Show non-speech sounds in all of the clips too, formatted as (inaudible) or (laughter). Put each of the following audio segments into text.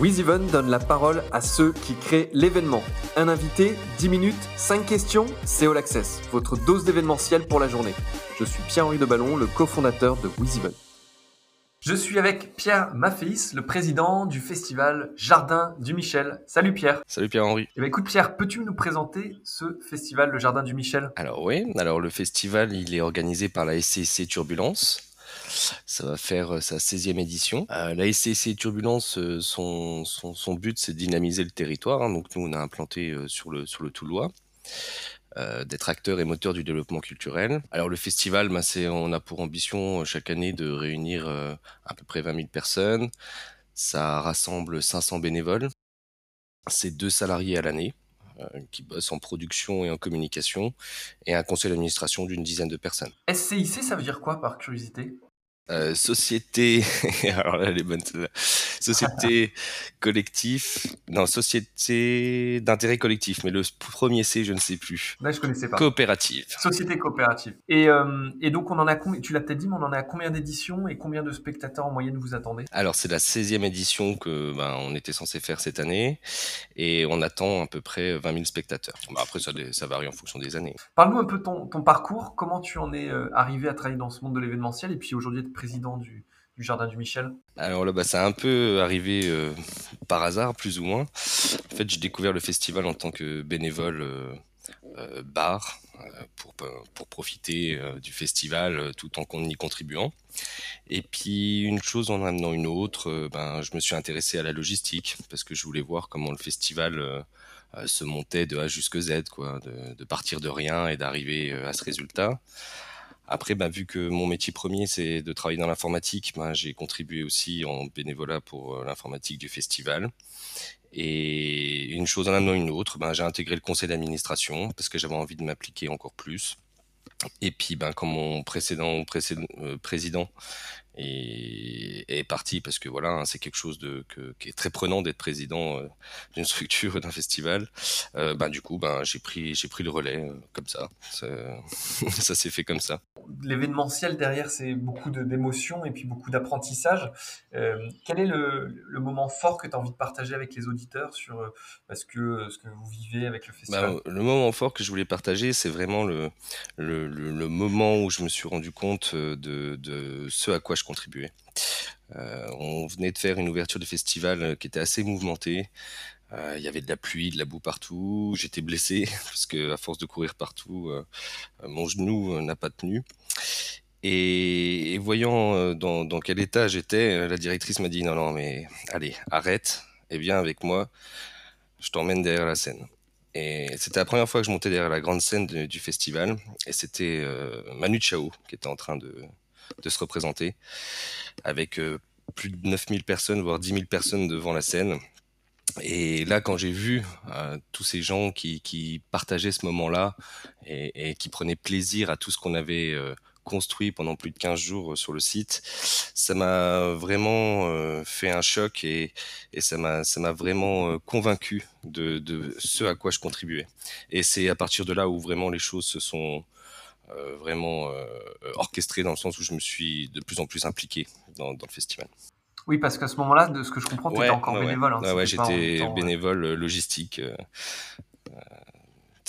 WizEven donne la parole à ceux qui créent l'événement. Un invité, 10 minutes, 5 questions, c'est All Access, votre dose d'événementiel pour la journée. Je suis Pierre-Henri de Ballon, le cofondateur de WizEven. Je suis avec Pierre Mafféis, le président du festival Jardin du Michel. Salut Pierre. Salut Pierre-Henri. Eh ben, écoute Pierre, peux-tu nous présenter ce festival, le Jardin du Michel? Alors oui, alors le festival, il est organisé par la SCC Turbulence. Ça va faire euh, sa 16e édition. Euh, la SCC Turbulence, euh, son, but, c'est de dynamiser le territoire. Hein. Donc nous, on a implanté sur, le, sur Toulois. d'être acteur et moteur du développement culturel. Alors le festival, ben, on a pour ambition chaque année de réunir à peu près 20 000 personnes. Ça rassemble 500 bénévoles. C'est deux salariés à l'année qui bossent en production et en communication, et un conseil d'administration d'une dizaine de personnes. SCIC, ça veut dire quoi par curiosité? Euh, société, (laughs) alors là, les bonnes, société collectif, non, société d'intérêt collectif, mais le premier C, je ne sais plus. Là, je connaissais pas. Coopérative. Société coopérative. Et, euh, et donc, on en a combien, tu l'as peut-être dit, mais on en a combien d'éditions et combien de spectateurs en moyenne vous attendez? Alors, c'est la 16e édition que ben, on était censé faire cette année et on attend à peu près 20 000 spectateurs. après, ça, ça, varie en fonction des années. Parle-nous un peu de ton, ton, parcours, comment tu en es euh, arrivé à travailler dans ce monde de l'événementiel et puis aujourd'hui président du, Jardin du Michel Alors là, bah, c'est un peu arrivé euh, par hasard, plus ou moins. En fait, j'ai découvert le festival en tant que bénévole euh, euh, bar pour, pour profiter du festival tout en y contribuant. Et puis, une chose en amenant une autre, ben, je me suis intéressé à la logistique parce que je voulais voir comment le festival se montait de A jusqu'à Z, quoi, de partir de rien et d'arriver à ce résultat. Après, bah, vu que mon métier premier, c'est de travailler dans l'informatique, bah, j'ai contribué aussi en bénévolat pour euh, l'informatique du festival. Et une chose en amenant une autre, bah, j'ai intégré le conseil d'administration parce que j'avais envie de m'appliquer encore plus. Et puis, ben, comme mon précédent, précédent euh, président est, parti, parce que voilà, hein, c'est quelque chose de, que, qui est très prenant d'être président euh, d'une (laughs) structure, d'un festival. Ben, du coup, ben, j'ai pris, pris le relais comme ça. Ça, (laughs) ça s'est fait comme ça. L'événementiel derrière, c'est beaucoup d'émotions et puis beaucoup d'apprentissage. quel est le, moment fort que tu as envie de partager avec les auditeurs sur ce, que, ce que vous vivez avec le festival? Ben, Le moment fort que je voulais partager, c'est vraiment le, moment où je me suis rendu compte euh, de, ce à quoi je contribuais. Euh, on venait de faire une ouverture de festival euh, qui était assez mouvementée. Il y avait de la pluie, de la boue partout. J'étais blessé (laughs) parce que à force de courir partout, mon genou n'a pas tenu. Et, voyant dans, quel état j'étais, la directrice m'a dit non non mais allez arrête et viens avec moi. Je t'emmène derrière la scène. Et c'était la première fois que je montais derrière la grande scène du festival. Et c'était euh, Manu Chao qui était en train de, se représenter avec euh, plus de 9000 personnes, voire 10 000 personnes devant la scène. Et là, quand j'ai vu euh, tous ces gens qui, partageaient ce moment-là et, qui prenaient plaisir à tout ce qu'on avait construit pendant plus de 15 jours euh, sur le site, ça m'a vraiment euh, fait un choc et, ça m'a vraiment euh, convaincu de, ce à quoi je contribuais. Et c'est à partir de là où vraiment les choses se sont vraiment orchestrées dans le sens où je me suis de plus en plus impliqué dans le festival. Oui, parce qu'à ce moment-là, de ce que je comprends, tu étais encore bénévole. Hein, ouais, j'étais bénévole logistique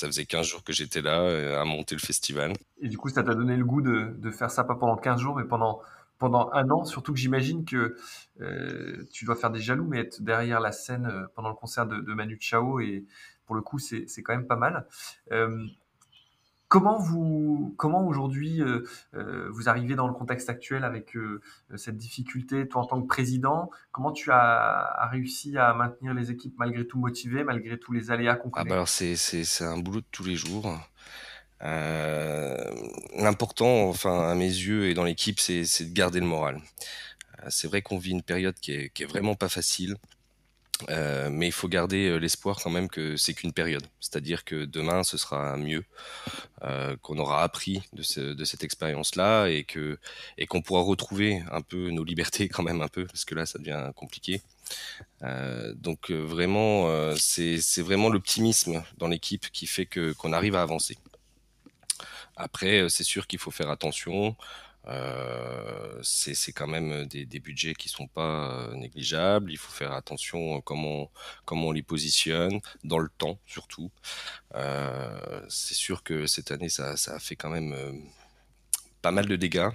ça faisait 15 jours que j'étais là euh, à monter le festival. Et du coup, ça t'a donné le goût de, de, faire ça pas pendant 15 jours, mais pendant, pendant un an. Surtout que j'imagine que euh, tu dois faire des jaloux, mais être derrière la scène euh, pendant le concert de, de Manu Chao, et pour le coup, c'est quand même pas mal. Euh, Comment vous, comment aujourd'hui euh, euh, vous arrivez dans le contexte actuel avec euh, cette difficulté, toi en tant que président, comment tu as, réussi à maintenir les équipes malgré tout motivées, malgré tous les aléas qu'on ah, connaît? ah alors c'est, un boulot de tous les jours. l'important, enfin à mes yeux et dans l'équipe, c'est, c'est de garder le moral. c'est vrai qu'on vit une période qui est, qui est vraiment pas facile. Euh, mais il faut garder euh, l'espoir quand même que c'est qu'une période. C'est-à-dire que demain, ce sera mieux, euh, qu'on aura appris de, ce, de cette expérience-là et qu'on pourra retrouver un peu nos libertés (laughs) quand même un peu, parce que là, ça devient compliqué. Donc vraiment, c'est vraiment l'optimisme dans l'équipe qui fait qu'on arrive à avancer. Après, c'est sûr qu'il faut faire attention. C'est quand même des, des, budgets qui sont pas négligeables. Il faut faire attention comment comment on les positionne dans le temps surtout. c'est sûr que cette année ça, ça a fait quand même pas mal de dégâts.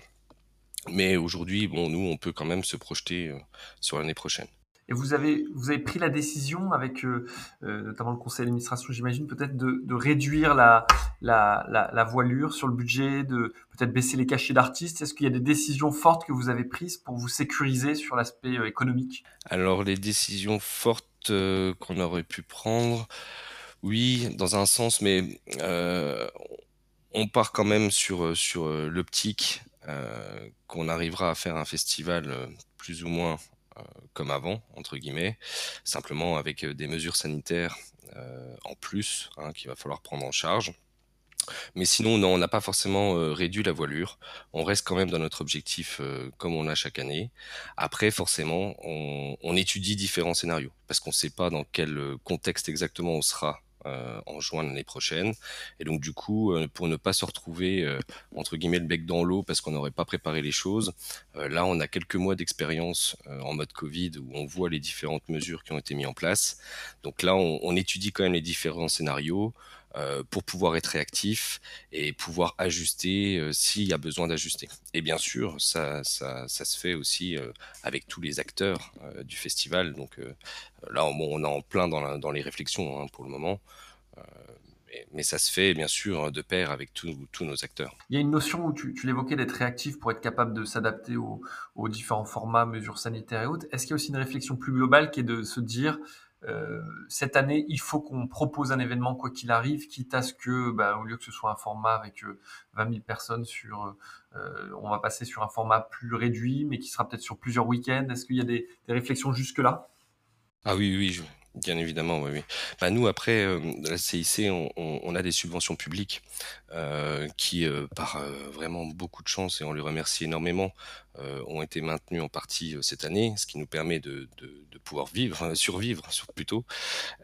Mais aujourd'hui, bon, nous, on peut quand même se projeter sur l'année prochaine. Et vous avez, vous avez pris la décision avec euh, euh, notamment le conseil d'administration, j'imagine, peut-être de, réduire la, la, la, voilure sur le budget, de peut-être baisser les cachets d'artistes. Est-ce qu'il y a des décisions fortes que vous avez prises pour vous sécuriser sur l'aspect euh, économique? Alors les décisions fortes qu'on aurait pu prendre, oui, dans un sens, mais on part quand même sur, sur l'optique qu'on arrivera à faire un festival plus ou moins comme avant, entre guillemets, simplement avec euh, des mesures sanitaires euh, en plus hein, qu'il va falloir prendre en charge. Mais sinon, non, on n'a pas forcément réduit la voilure. On reste quand même dans notre objectif comme on a chaque année. Après, forcément, on étudie différents scénarios parce qu'on ne sait pas dans quel contexte exactement on sera euh, en juin l'année prochaine. Et donc du coup, euh, pour ne pas se retrouver euh, entre guillemets le bec dans l'eau parce qu'on n'aurait pas préparé les choses, là on a quelques mois d'expérience en mode Covid où on voit les différentes mesures qui ont été mises en place. Donc là, on, on étudie quand même les différents scénarios. Euh, pour pouvoir être réactif et pouvoir ajuster euh, s'il y a besoin d'ajuster. Et bien sûr, ça, se fait aussi euh, avec tous les acteurs du festival. Donc là, on est en plein dans, les réflexions hein, pour le moment. Mais, ça se fait bien sûr de pair avec tous nos acteurs. Il y a une notion où tu, l'évoquais d'être réactif pour être capable de s'adapter aux, différents formats, mesures sanitaires et autres. Est-ce qu'il y a aussi une réflexion plus globale qui est de se dire cette année, il faut qu'on propose un événement quoi qu'il arrive, quitte à ce que, bah, au lieu que ce soit un format avec 20 euh, 000 personnes sur, euh, on va passer sur un format plus réduit, mais qui sera peut-être sur plusieurs week-ends. Est-ce qu'il y a des, réflexions jusque là Ah oui, oui, Bien évidemment, oui. oui. Bah, nous, après, euh, la CIC, on, a des subventions publiques euh, qui, euh, par vraiment beaucoup de chance, et on les remercie énormément, ont été maintenues en partie cette année, ce qui nous permet de, pouvoir vivre, survivre plutôt.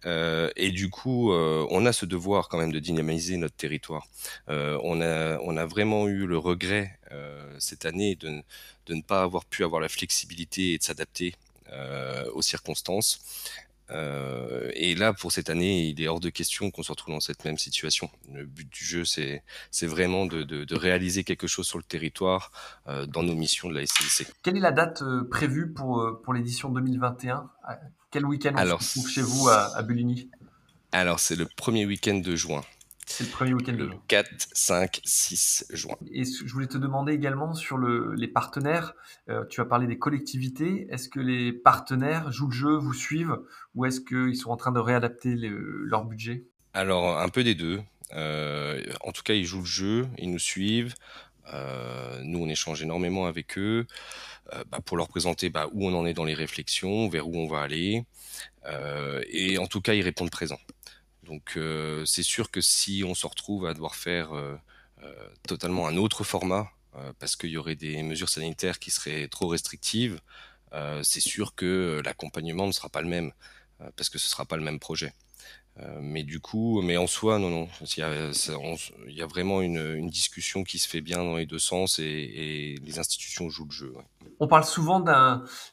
et du coup, on a ce devoir quand même de dynamiser notre territoire. on, a, vraiment eu le regret cette année de ne pas avoir pu avoir la flexibilité et de s'adapter aux circonstances. Euh, et là, pour cette année, il est hors de question qu'on se retrouve dans cette même situation. Le but du jeu, c'est, vraiment de, de, de, réaliser quelque chose sur le territoire euh, dans nos missions de la SCIC. Quelle est la date euh, prévue pour, pour l'édition 2021 Quel week-end on se trouve chez vous à, à Buligny? Alors, c'est le premier week-end de juin. C'est le premier week-end de juin. 4, 5, 6 juin. Et je voulais te demander également sur le, les partenaires. Euh, tu as parlé des collectivités. Est-ce que les partenaires jouent le jeu, vous suivent, ou est-ce qu'ils sont en train de réadapter les, leur budget? Alors, un peu des deux. Euh, en tout cas, ils jouent le jeu, ils nous suivent. Euh, nous, on échange énormément avec eux euh, bah, pour leur présenter bah, où on en est dans les réflexions, vers où on va aller. Euh, et en tout cas, ils répondent présents. Donc euh, c'est sûr que si on se retrouve à devoir faire euh, euh, totalement un autre format, parce qu'il y aurait des mesures sanitaires qui seraient trop restrictives, c'est sûr que l'accompagnement ne sera pas le même, parce que ce ne sera pas le même projet. Euh, mais du coup, mais en soi, non, non. Il y a, vraiment une, discussion qui se fait bien dans les deux sens et, les institutions jouent le jeu. On parle souvent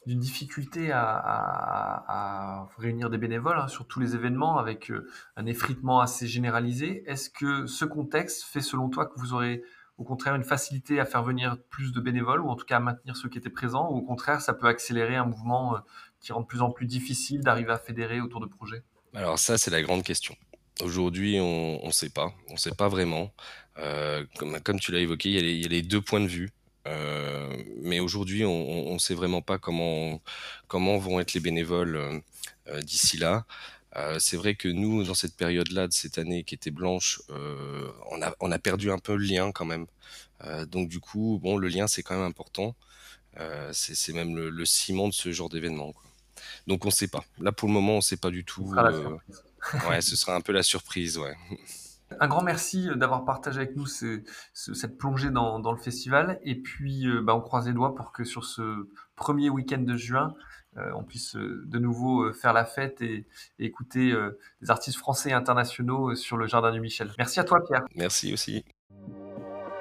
d'une difficulté à, réunir des bénévoles hein, sur tous les événements avec euh, un effritement assez généralisé. Est-ce que ce contexte fait selon toi que vous aurez au contraire une facilité à faire venir plus de bénévoles ou en tout cas à maintenir ceux qui étaient présents ou au contraire ça peut accélérer un mouvement euh, qui rend de plus en plus difficile d'arriver à fédérer autour de projets? Alors ça, c'est la grande question. Aujourd'hui, on ne sait pas. On ne sait pas vraiment. Euh, comme, comme, tu l'as évoqué, il y, a les, y, a les, deux points de vue. Euh, mais aujourd'hui, on ne sait vraiment pas comment, comment vont être les bénévoles euh, d'ici là. Euh, c'est vrai que nous, dans cette période-là de cette année qui était blanche, euh, on, a, on a perdu un peu le lien quand même. Euh, donc du coup, bon, le lien, c'est quand même important. c'est même le, le, ciment de ce genre d'événement. Donc on ne sait pas. Là pour le moment, on ne sait pas du tout. Euh... ouais, ce sera un peu la surprise, ouais. Un grand merci d'avoir partagé avec nous ce, ce, cette plongée dans, dans, le festival. Et puis, euh, bah, on croise les doigts pour que sur ce premier week-end de juin, euh, on puisse euh, de nouveau euh, faire la fête et, et écouter euh, des artistes français et internationaux sur le Jardin du Michel. Merci à toi, Pierre. Merci aussi.